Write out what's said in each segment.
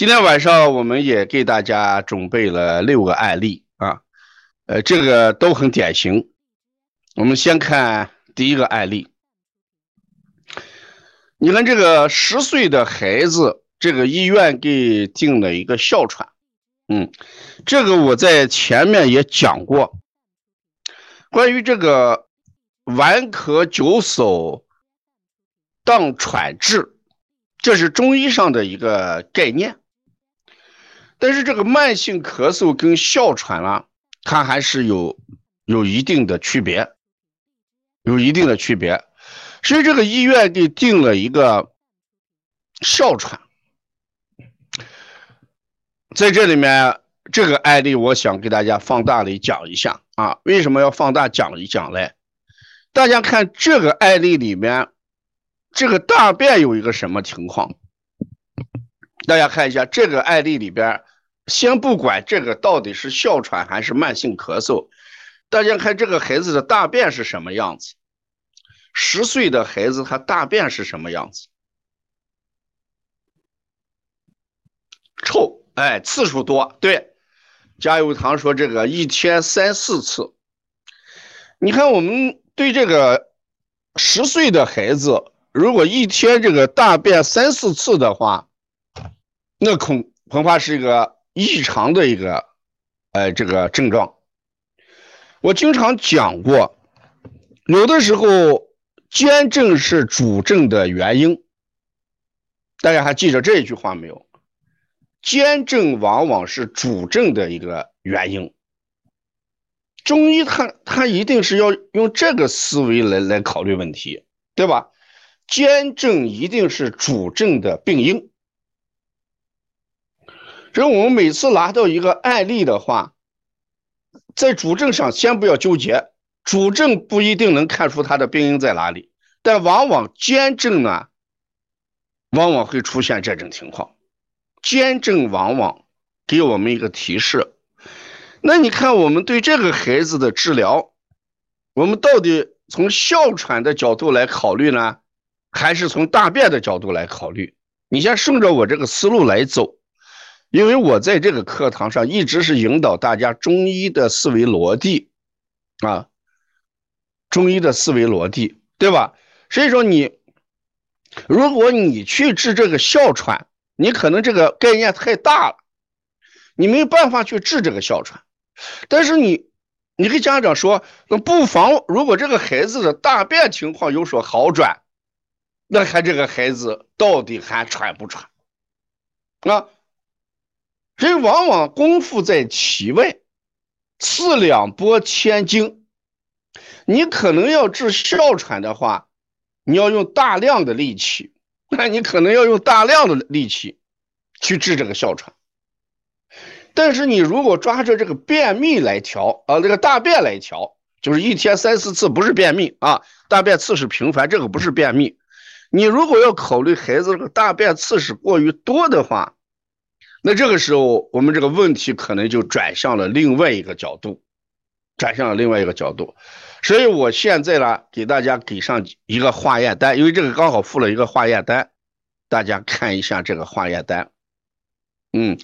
今天晚上我们也给大家准备了六个案例啊，呃，这个都很典型。我们先看第一个案例，你看这个十岁的孩子，这个医院给定了一个哮喘，嗯，这个我在前面也讲过，关于这个顽咳久嗽当喘治，这是中医上的一个概念。但是这个慢性咳嗽跟哮喘啊，它还是有有一定的区别，有一定的区别。所以这个医院给定了一个哮喘，在这里面这个案例，我想给大家放大的讲一下啊。为什么要放大讲一讲嘞？大家看这个案例里面，这个大便有一个什么情况？大家看一下这个案例里边。先不管这个到底是哮喘还是慢性咳嗽，大家看这个孩子的大便是什么样子？十岁的孩子他大便是什么样子？臭，哎，次数多。对，加油糖说这个一天三四次。你看我们对这个十岁的孩子，如果一天这个大便三四次的话，那恐恐怕是一个。异常的一个，呃，这个症状，我经常讲过，有的时候兼症是主症的原因，大家还记着这一句话没有？兼症往往是主症的一个原因。中医它它一定是要用这个思维来来考虑问题，对吧？兼症一定是主症的病因。所以我们每次拿到一个案例的话，在主症上先不要纠结，主症不一定能看出它的病因在哪里，但往往兼症呢，往往会出现这种情况，兼症往往给我们一个提示。那你看我们对这个孩子的治疗，我们到底从哮喘的角度来考虑呢，还是从大便的角度来考虑？你先顺着我这个思路来走。因为我在这个课堂上一直是引导大家中医的思维逻辑，啊，中医的思维逻辑，对吧？所以说你，如果你去治这个哮喘，你可能这个概念太大了，你没有办法去治这个哮喘。但是你，你跟家长说，那不妨如果这个孩子的大便情况有所好转，那看这个孩子到底还喘不喘？啊？所以，往往功夫在其外，四两拨千斤。你可能要治哮喘的话，你要用大量的力气，那你可能要用大量的力气去治这个哮喘。但是，你如果抓着这个便秘来调啊，这个大便来调，就是一天三四次，不是便秘啊，大便次数频繁，这个不是便秘。你如果要考虑孩子这个大便次数过于多的话，那这个时候，我们这个问题可能就转向了另外一个角度，转向了另外一个角度。所以我现在呢，给大家给上一个化验单，因为这个刚好附了一个化验单，大家看一下这个化验单。嗯，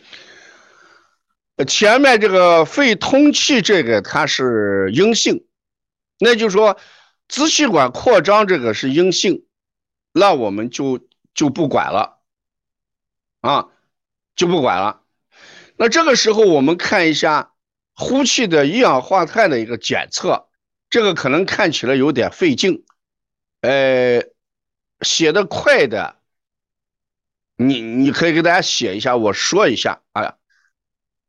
前面这个肺通气这个它是阴性，那就说支气管扩张这个是阴性，那我们就就不管了，啊。就不管了。那这个时候，我们看一下呼气的一氧化碳的一个检测，这个可能看起来有点费劲，呃，写的快的，你你可以给大家写一下，我说一下啊。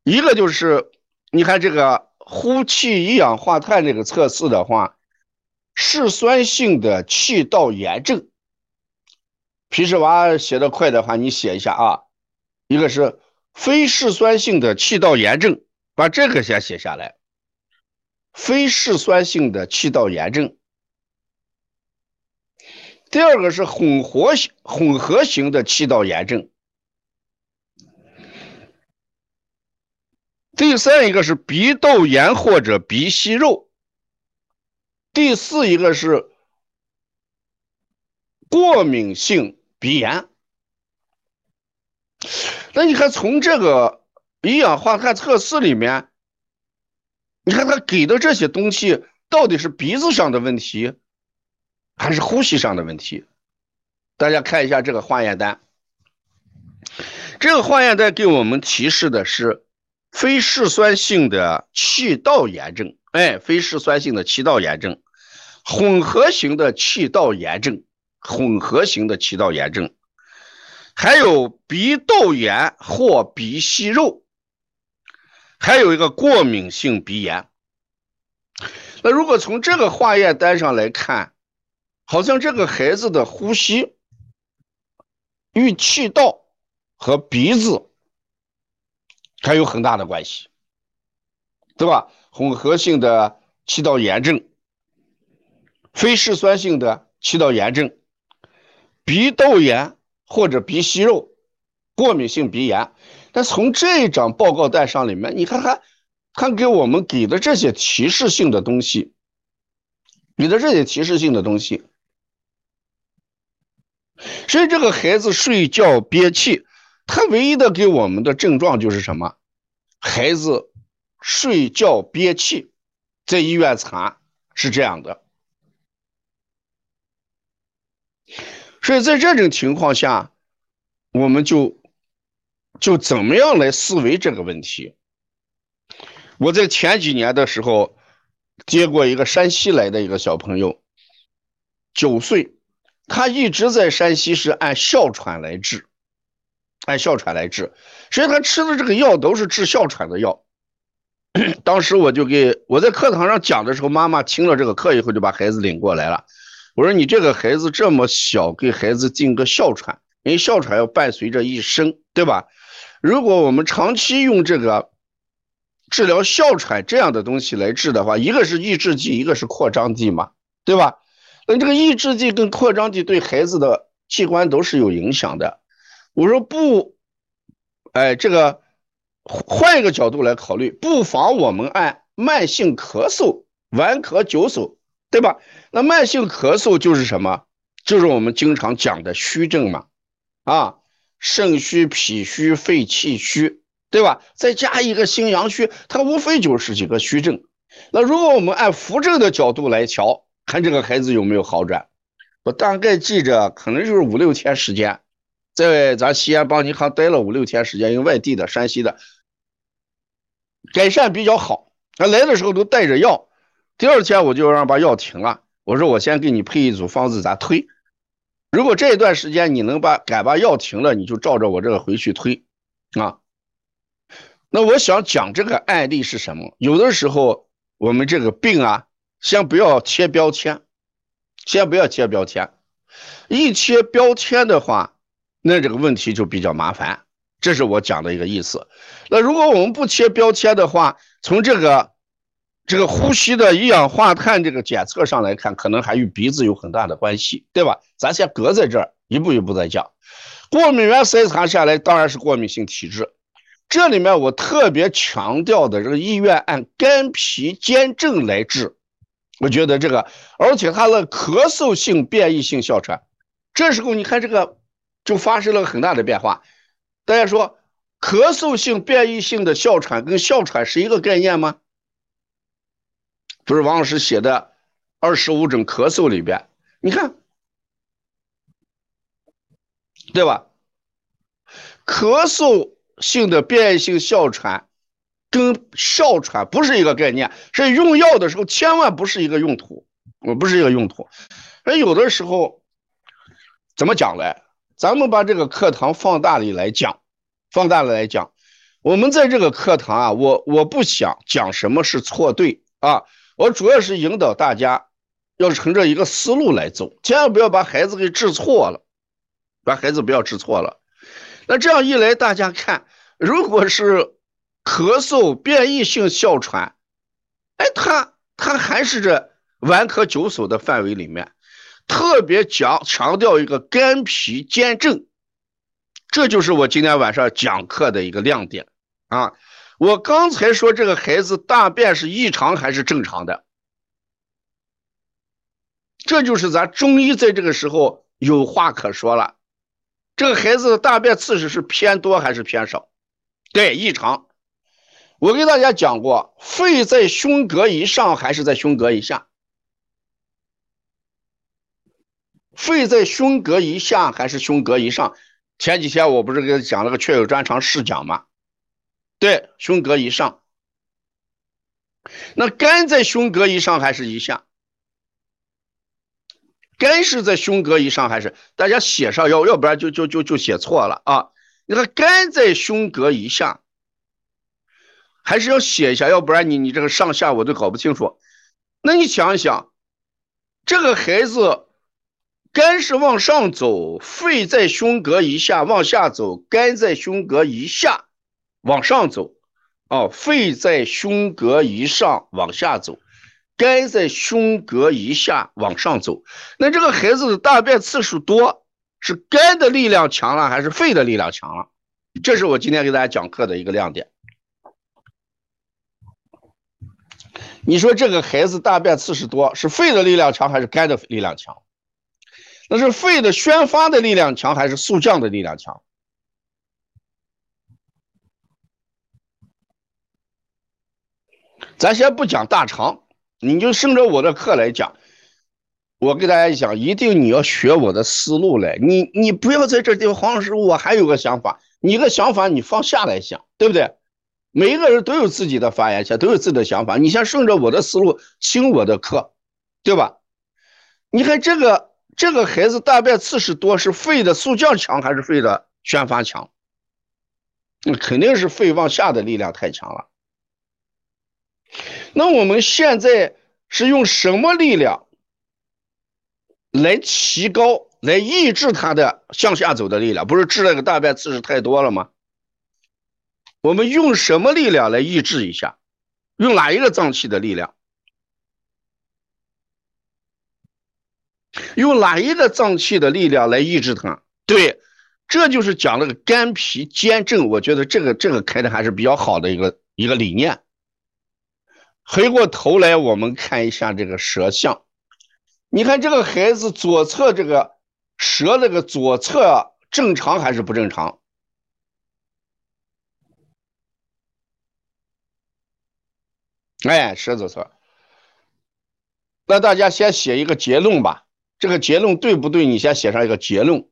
一个就是，你看这个呼气一氧化碳这个测试的话，嗜酸性的气道炎症。皮实娃写的快的话，你写一下啊。一个是非嗜酸性的气道炎症，把这个先写下来。非嗜酸性的气道炎症。第二个是混合型混合型的气道炎症。第三一个是鼻窦炎或者鼻息肉。第四一个是过敏性鼻炎。那你看从这个一氧化碳测试里面，你看他给的这些东西到底是鼻子上的问题，还是呼吸上的问题？大家看一下这个化验单，这个化验单给我们提示的是非嗜酸性的气道炎症，哎，非嗜酸性的气道炎症，混合型的气道炎症，混合型的气道炎症，还有鼻窦炎或鼻息肉，还有一个过敏性鼻炎。那如果从这个化验单上来看，好像这个孩子的呼吸。与气道和鼻子还有很大的关系，对吧？混合性的气道炎症、非嗜酸性的气道炎症、鼻窦炎或者鼻息肉、过敏性鼻炎。但从这一张报告单上里面，你看看，看给我们给的这些提示性的东西，给的这些提示性的东西。所以这个孩子睡觉憋气，他唯一的给我们的症状就是什么？孩子睡觉憋气，在医院查是这样的。所以在这种情况下，我们就就怎么样来思维这个问题？我在前几年的时候接过一个山西来的一个小朋友，九岁。他一直在山西是按哮喘来治，按哮喘来治，所以他吃的这个药都是治哮喘的药。当时我就给我在课堂上讲的时候，妈妈听了这个课以后就把孩子领过来了。我说：“你这个孩子这么小，给孩子进个哮喘，因为哮喘要伴随着一生，对吧？如果我们长期用这个治疗哮喘这样的东西来治的话，一个是抑制剂，一个是扩张剂嘛，对吧？”那这个抑制剂跟扩张剂对孩子的器官都是有影响的。我说不，哎，这个换一个角度来考虑，不妨我们按慢性咳嗽、顽咳久嗽，对吧？那慢性咳嗽就是什么？就是我们经常讲的虚症嘛，啊，肾虚、脾虚、肺气虚，对吧？再加一个心阳虚，它无非就是几个虚症。那如果我们按扶正的角度来瞧。看这个孩子有没有好转，我大概记着，可能就是五六天时间，在咱西安邦尼康待了五六天时间，因为外地的山西的，改善比较好。他来的时候都带着药，第二天我就让把药停了，我说我先给你配一组方子，咱推。如果这一段时间你能把敢把药停了，你就照着我这个回去推啊。那我想讲这个案例是什么？有的时候我们这个病啊。先不要贴标签，先不要贴标签，一贴标签的话，那这个问题就比较麻烦。这是我讲的一个意思。那如果我们不贴标签的话，从这个这个呼吸的一氧化碳这个检测上来看，可能还与鼻子有很大的关系，对吧？咱先搁在这儿，一步一步再讲。过敏原筛查下来，当然是过敏性体质。这里面我特别强调的，这个医院按肝脾兼症来治。我觉得这个，而且他的咳嗽性变异性哮喘，这时候你看这个就发生了很大的变化。大家说，咳嗽性变异性的哮喘跟哮喘是一个概念吗？不是王老师写的二十五种咳嗽里边，你看，对吧？咳嗽性的变异性哮喘。跟哮喘不是一个概念，是用药的时候千万不是一个用途，我不是一个用途。那有的时候怎么讲嘞？咱们把这个课堂放大里来讲，放大了来讲，我们在这个课堂啊，我我不想讲什么是错对啊，我主要是引导大家要乘着一个思路来走，千万不要把孩子给治错了，把孩子不要治错了。那这样一来，大家看，如果是。咳嗽、变异性哮喘，哎，他他还是这顽咳久嗽的范围里面，特别讲强调一个肝脾兼症，这就是我今天晚上讲课的一个亮点啊！我刚才说这个孩子大便是异常还是正常的，这就是咱中医在这个时候有话可说了。这个孩子的大便次数是偏多还是偏少？对，异常。我给大家讲过，肺在胸膈以上还是在胸膈以下？肺在胸膈以下还是胸膈以上？前几天我不是给讲了个确有专长试讲吗？对，胸膈以上。那肝在胸膈以上还是以下？肝是在胸膈以上还是？大家写上，要要不然就就就就写错了啊！你看肝在胸膈以下。还是要写一下，要不然你你这个上下我都搞不清楚。那你想一想，这个孩子肝是往上走，肺在胸膈以下往下走，肝在胸膈以下往上走，哦，肺在胸膈以上往下走，肝在胸膈以下往上走。那这个孩子的大便次数多，是肝的力量强了还是肺的力量强了？这是我今天给大家讲课的一个亮点。你说这个孩子大便次数多，是肺的力量强还是肝的力量强？那是肺的宣发的力量强还是速降的力量强？咱先不讲大肠，你就顺着我的课来讲。我给大家讲，一定你要学我的思路来。你你不要在这地方，黄老师，我还有个想法。你个想法你放下来想，对不对？每一个人都有自己的发言权，都有自己的想法。你先顺着我的思路听我的课，对吧？你看这个这个孩子大便次数多，是肺的速降强还是肺的宣发强？那肯定是肺往下的力量太强了。那我们现在是用什么力量来提高、来抑制它的向下走的力量？不是治那个大便次数太多了吗？我们用什么力量来抑制一下？用哪一个脏器的力量？用哪一个脏器的力量来抑制它？对，这就是讲那个肝脾兼正。我觉得这个这个开的还是比较好的一个一个理念。回过头来，我们看一下这个舌象。你看这个孩子左侧这个舌这个左侧正常还是不正常？哎，舌左侧。那大家先写一个结论吧。这个结论对不对？你先写上一个结论。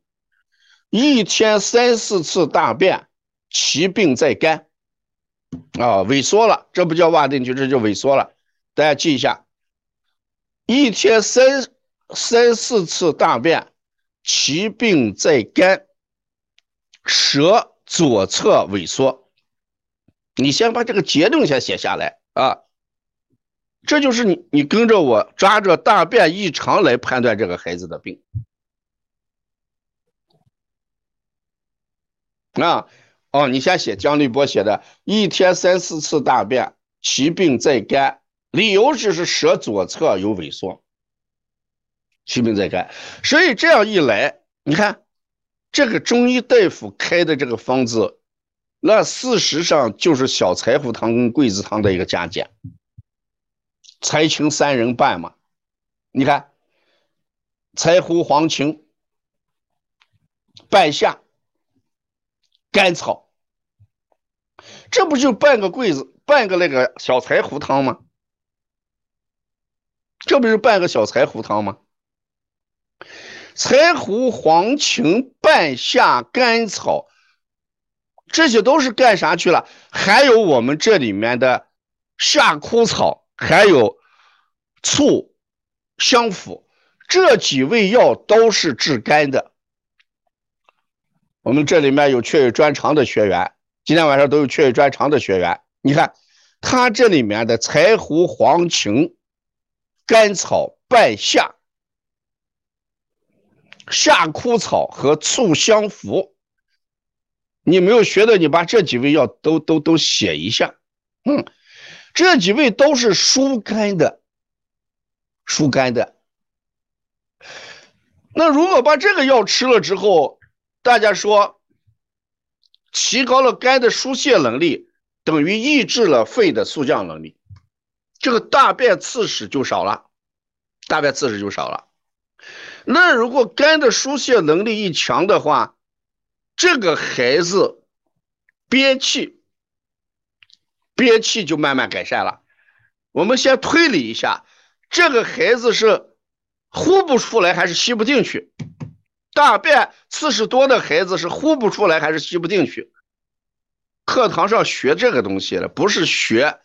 一天三四次大便，其病在肝。啊，萎缩了，这不叫挖进去，这就萎缩了。大家记一下，一天三三四次大便，其病在肝。舌左侧萎缩。你先把这个结论先写下来啊。这就是你，你跟着我抓着大便异常来判断这个孩子的病啊！哦，你先写姜立波写的，一天三四次大便，其病在肝，理由就是舌左侧有萎缩，其病在肝。所以这样一来，你看这个中医大夫开的这个方子，那事实上就是小柴胡汤跟桂枝汤的一个加减。柴青三人半嘛，你看，柴胡、黄芩、半夏、甘草，这不就半个柜子，半个那个小柴胡汤吗？这不是半个小柴胡汤吗？柴胡、黄芩、半夏、甘草，这些都是干啥去了？还有我们这里面的夏枯草。还有醋、香附这几味药都是治肝的。我们这里面有确有专长的学员，今天晚上都有确有专长的学员。你看，他这里面的柴胡、黄芩、甘草、半夏、夏枯草和醋香附，你没有学的，你把这几味药都都都写一下，嗯。这几味都是疏肝的，疏肝的。那如果把这个药吃了之后，大家说，提高了肝的疏泄能力，等于抑制了肺的速降能力，这个大便刺史就少了，大便刺史就少了。那如果肝的疏泄能力一强的话，这个孩子憋气，憋气就慢慢改善了。我们先推理一下，这个孩子是呼不出来还是吸不进去？大便次数多的孩子是呼不出来还是吸不进去？课堂上学这个东西的，不是学，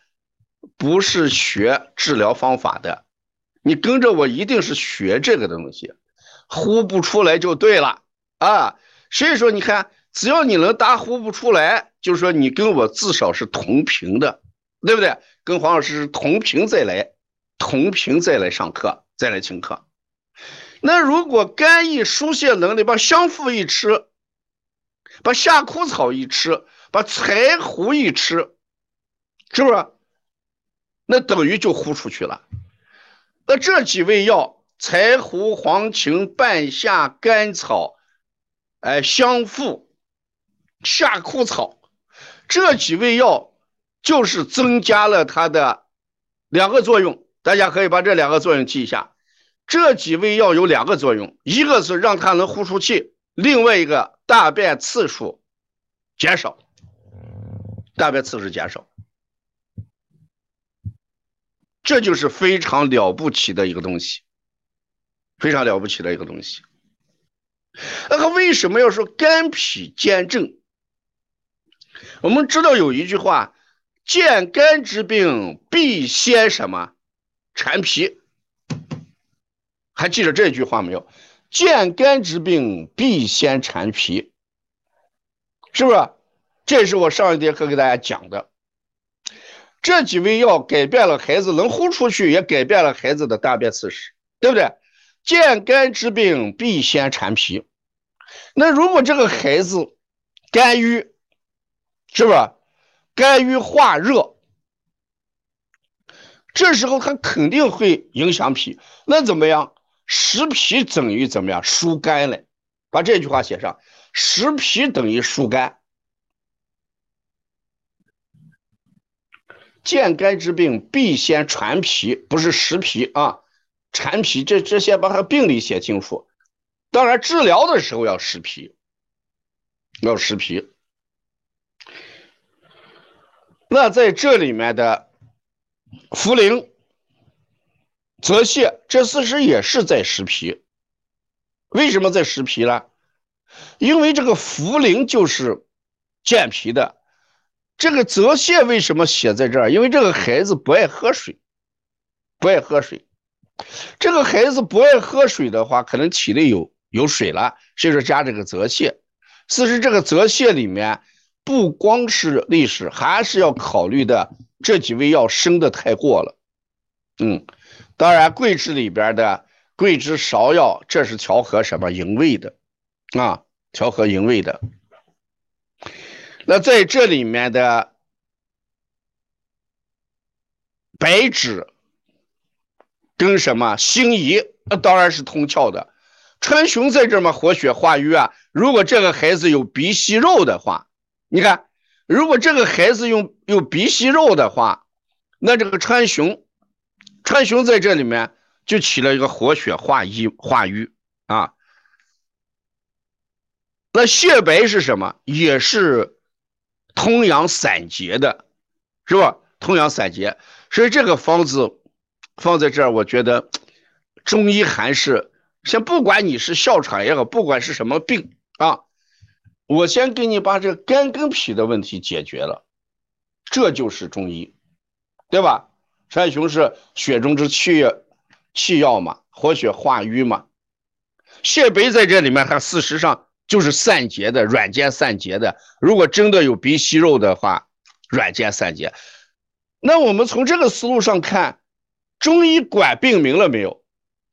不是学治疗方法的。你跟着我一定是学这个东西，呼不出来就对了啊。所以说，你看，只要你能答呼不出来，就是说你跟我至少是同频的，对不对？跟黄老师是同频再来，同频再来上课，再来听课。那如果肝益疏泄能力，把香附一吃，把夏枯草一吃。把柴胡一吃，是不是？那等于就呼出去了。那这几味药：柴胡、黄芩、半夏、甘草、哎香附、夏枯草，这几味药就是增加了它的两个作用。大家可以把这两个作用记一下。这几味药有两个作用，一个是让它能呼出气，另外一个大便次数减少。大便次数减少，这就是非常了不起的一个东西，非常了不起的一个东西。那他为什么要说肝脾兼症？我们知道有一句话：“见肝之病，必先什么？缠脾。”还记得这句话没有？“见肝之病，必先缠脾。”是不是？这是我上一节课给大家讲的，这几味药改变了孩子能呼出去，也改变了孩子的大便次数，对不对？见肝之病必先缠脾。那如果这个孩子肝郁，是不是？肝郁化热，这时候他肯定会影响脾。那怎么样？实脾等于怎么样？疏肝嘞。把这句话写上：实脾等于疏肝。见肝之病必先传脾，不是实脾啊，传脾。这这先把它病理写清楚。当然，治疗的时候要实脾，要实脾。那在这里面的茯苓、泽泻，这事实也是在实脾。为什么在实脾呢？因为这个茯苓就是健脾的。这个泽泻为什么写在这儿？因为这个孩子不爱喝水，不爱喝水。这个孩子不爱喝水的话，可能体内有有水了，所以说加这个泽泻。其实这个泽泻里面不光是历史，还是要考虑的这几味药生的太过了。嗯，当然桂枝里边的桂枝芍药，这是调和什么营卫的啊？调和营卫的。那在这里面的白芷跟什么辛夷，那当然是通窍的。川芎在这嘛，活血化瘀啊。如果这个孩子有鼻息肉的话，你看，如果这个孩子用有鼻息肉的话，那这个川芎，川芎在这里面就起了一个活血化瘀化瘀啊。那血白是什么？也是。通阳散结的，是吧？通阳散结，所以这个方子放在这儿，我觉得中医还是先不管你是哮喘也好，不管是什么病啊，我先给你把这肝跟脾的问题解决了，这就是中医，对吧？川芎是血中之气气药嘛，活血化瘀嘛。泻白在这里面，它事实上。就是散结的软坚散结的，如果真的有鼻息肉的话，软坚散结。那我们从这个思路上看，中医管病名了没有？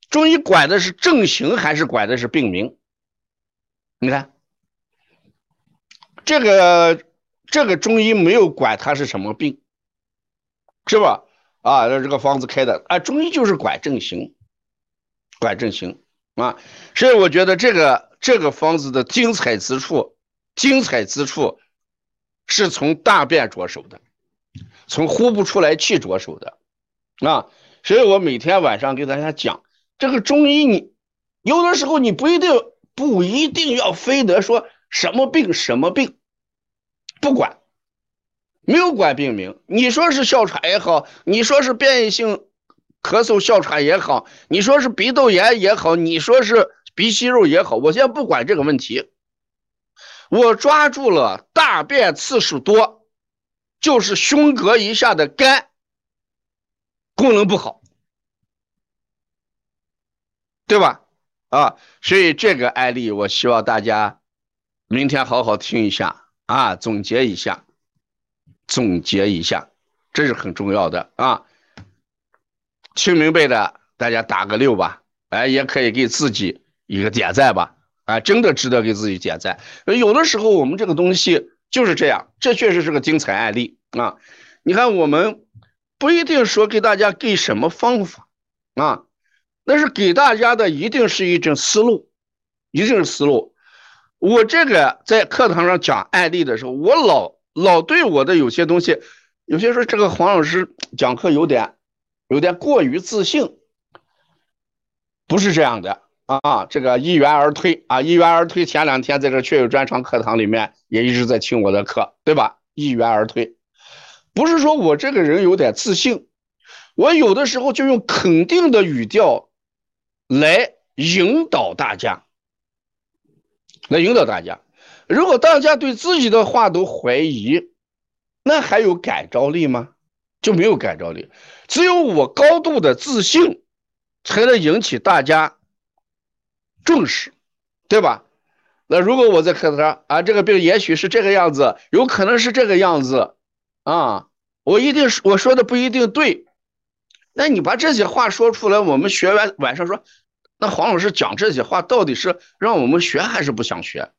中医管的是症型还是管的是病名？你看，这个这个中医没有管它是什么病，是吧？啊，这个方子开的啊，中医就是管症行，管症行啊，所以我觉得这个。这个方子的精彩之处，精彩之处是从大便着手的，从呼不出来气着手的啊！所以我每天晚上给大家讲这个中医，你有的时候你不一定不一定要非得说什么病什么病，不管，没有管病名。你说是哮喘也好，你说是变异性咳嗽哮喘也好，你说是鼻窦炎也好，你说是鼻息肉也好，我现在不管这个问题，我抓住了大便次数多，就是胸膈以下的肝功能不好，对吧？啊，所以这个案例，我希望大家明天好好听一下啊，总结一下，总结一下，这是很重要的啊。听明白的，大家打个六吧，哎，也可以给自己一个点赞吧，啊，真的值得给自己点赞。有的时候我们这个东西就是这样，这确实是个精彩案例啊。你看，我们不一定说给大家给什么方法啊。但是给大家的一定是一种思路，一定是思路。我这个在课堂上讲案例的时候，我老老对我的有些东西，有些说这个黄老师讲课有点有点过于自信，不是这样的啊。这个一元而退啊，一元而退。前两天在这确有专场课堂里面也一直在听我的课，对吧？一元而退，不是说我这个人有点自信，我有的时候就用肯定的语调。来引导大家，来引导大家。如果大家对自己的话都怀疑，那还有感召力吗？就没有感召力。只有我高度的自信，才能引起大家重视，对吧？那如果我在课堂上啊，这个病也许是这个样子，有可能是这个样子啊，我一定是我说的不一定对。那你把这些话说出来，我们学完晚上说。那黄老师讲这些话到底是让我们学还是不想学？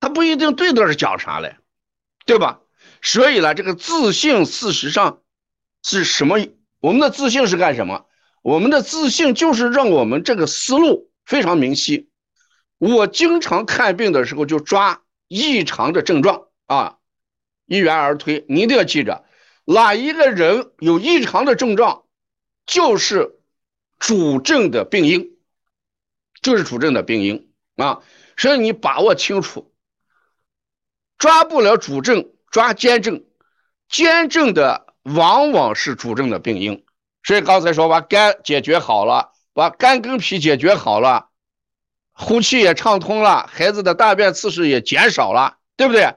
他不一定对的是讲啥嘞，对吧？所以呢，这个自信事实上是什么？我们的自信是干什么？我们的自信就是让我们这个思路非常明晰。我经常看病的时候就抓异常的症状啊，一元而推。你一定要记着，哪一个人有异常的症状，就是主症的病因。就是主症的病因啊，所以你把握清楚，抓不了主症，抓兼症，兼症的往往是主症的病因。所以刚才说把肝解决好了，把肝跟脾解决好了，呼气也畅通了，孩子的大便次数也减少了，对不对？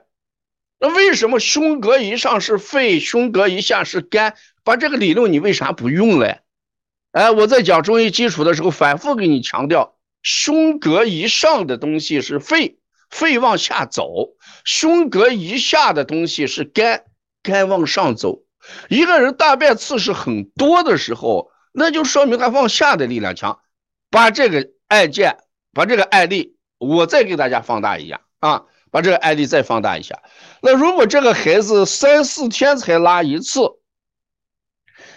那为什么胸膈以上是肺，胸膈以下是肝？把这个理论你为啥不用嘞？哎，我在讲中医基础的时候反复给你强调。胸膈以上的东西是肺，肺往下走；胸膈以下的东西是肝，肝往上走。一个人大便次数很多的时候，那就说明他往下的力量强。把这个案件，把这个案例，我再给大家放大一下啊！把这个案例再放大一下。那如果这个孩子三四天才拉一次，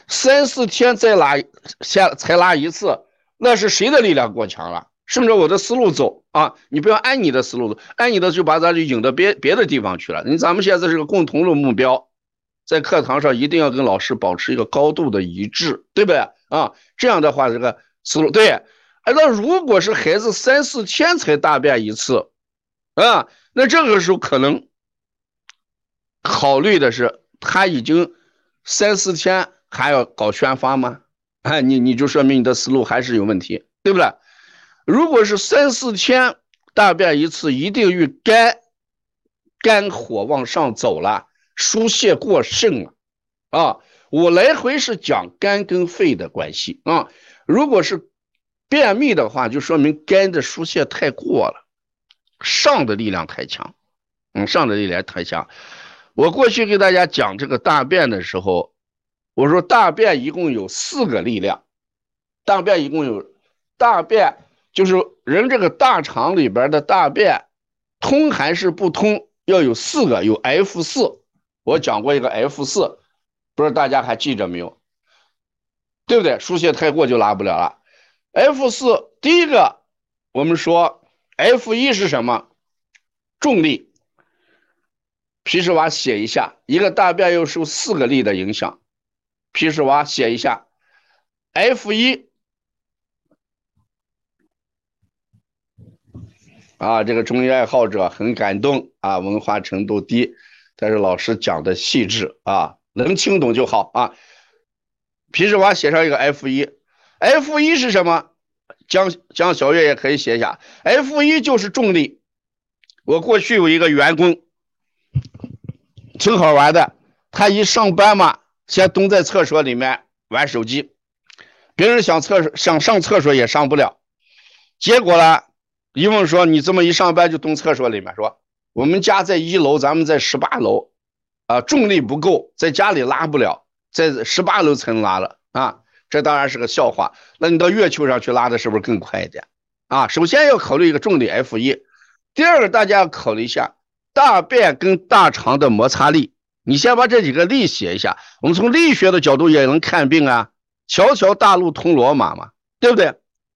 三四天再拉下才拉一次，那是谁的力量过强了？顺着我的思路走啊，你不要按你的思路走，按你的就把咱就引到别别的地方去了。你咱们现在是个共同的目标，在课堂上一定要跟老师保持一个高度的一致，对不对啊？这样的话，这个思路对。哎，那如果是孩子三四天才大便一次啊，那这个时候可能考虑的是他已经三四天还要搞宣发吗？哎，你你就说明你的思路还是有问题，对不对？如果是三四天大便一次，一定与肝肝火往上走了，疏泄过剩了啊！我来回是讲肝跟肺的关系啊。如果是便秘的话，就说明肝的疏泄太过了，上的力量太强，嗯，上的力量太强。我过去给大家讲这个大便的时候，我说大便一共有四个力量，大便一共有大便。就是人这个大肠里边的大便通还是不通，要有四个，有 F 四，我讲过一个 F 四，不知道大家还记着没有？对不对？输血太过就拉不了了。F 四第一个，我们说 F 一是什么？重力。皮实娃写一下，一个大便要受四个力的影响。皮实娃写一下，F 一。啊，这个中医爱好者很感动啊，文化程度低，但是老师讲的细致啊，能听懂就好啊。皮质蛙写上一个 F 一，F 一是什么？江江小月也可以写一下，F 一就是重力。我过去有一个员工，挺好玩的，他一上班嘛，先蹲在厕所里面玩手机，别人想厕想上厕所也上不了，结果呢？一问说：“你这么一上班就蹲厕所里面？说我们家在一楼，咱们在十八楼，啊，重力不够，在家里拉不了，在十八楼才能拉了啊。这当然是个笑话。那你到月球上去拉的是不是更快一点啊？首先要考虑一个重力 F 一，第二个大家要考虑一下大便跟大肠的摩擦力。你先把这几个力写一下，我们从力学的角度也能看病啊。条条大路通罗马嘛，对不对？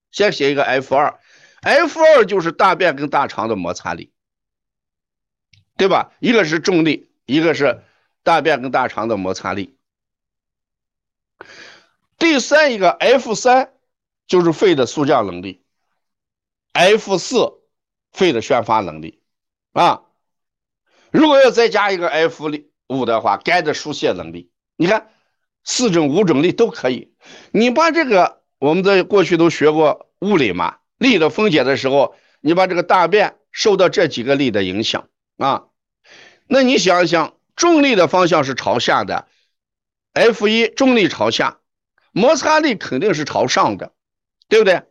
先写一个 F 二。F 二就是大便跟大肠的摩擦力，对吧？一个是重力，一个是大便跟大肠的摩擦力。第三一个 F 三就是肺的速降能力，F 四肺的宣发能力啊。如果要再加一个 F 五的话，肝的疏泄能力。你看四种五种力都可以。你把这个我们在过去都学过物理嘛。力的分解的时候，你把这个大便受到这几个力的影响啊，那你想一想，重力的方向是朝下的，F 一重力朝下，摩擦力肯定是朝上的，对不对？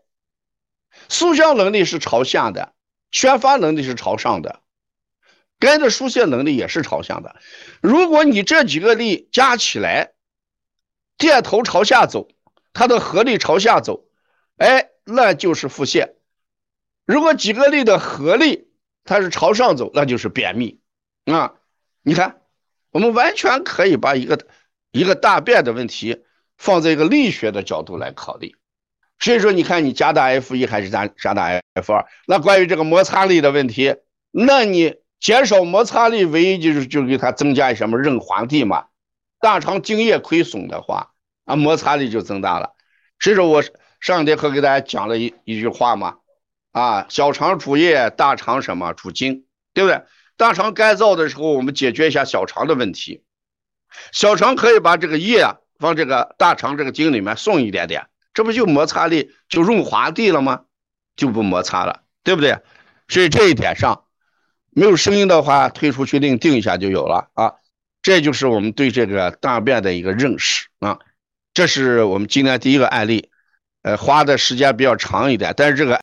速效能力是朝下的，宣发能力是朝上的，肝的疏泄能力也是朝向的。如果你这几个力加起来，箭头朝下走，它的合力朝下走，哎。那就是腹泻。如果几个力的合力它是朝上走，那就是便秘啊。你看，我们完全可以把一个一个大便的问题放在一个力学的角度来考虑。所以说，你看你加大 F 一还是加加大 F 二？那关于这个摩擦力的问题，那你减少摩擦力，唯一就是就给它增加什么润滑剂嘛。大肠精液亏损的话，啊，摩擦力就增大了。所以说，我。上节课给大家讲了一一句话嘛，啊，小肠主液，大肠什么主精，对不对？大肠干燥的时候，我们解决一下小肠的问题。小肠可以把这个液往这个大肠这个经里面送一点点，这不就摩擦力就润滑地了吗？就不摩擦了，对不对？所以这一点上没有声音的话，退出去另定一下就有了啊。这就是我们对这个大便的一个认识啊。这是我们今天第一个案例。呃，花的时间比较长一点，但是这个。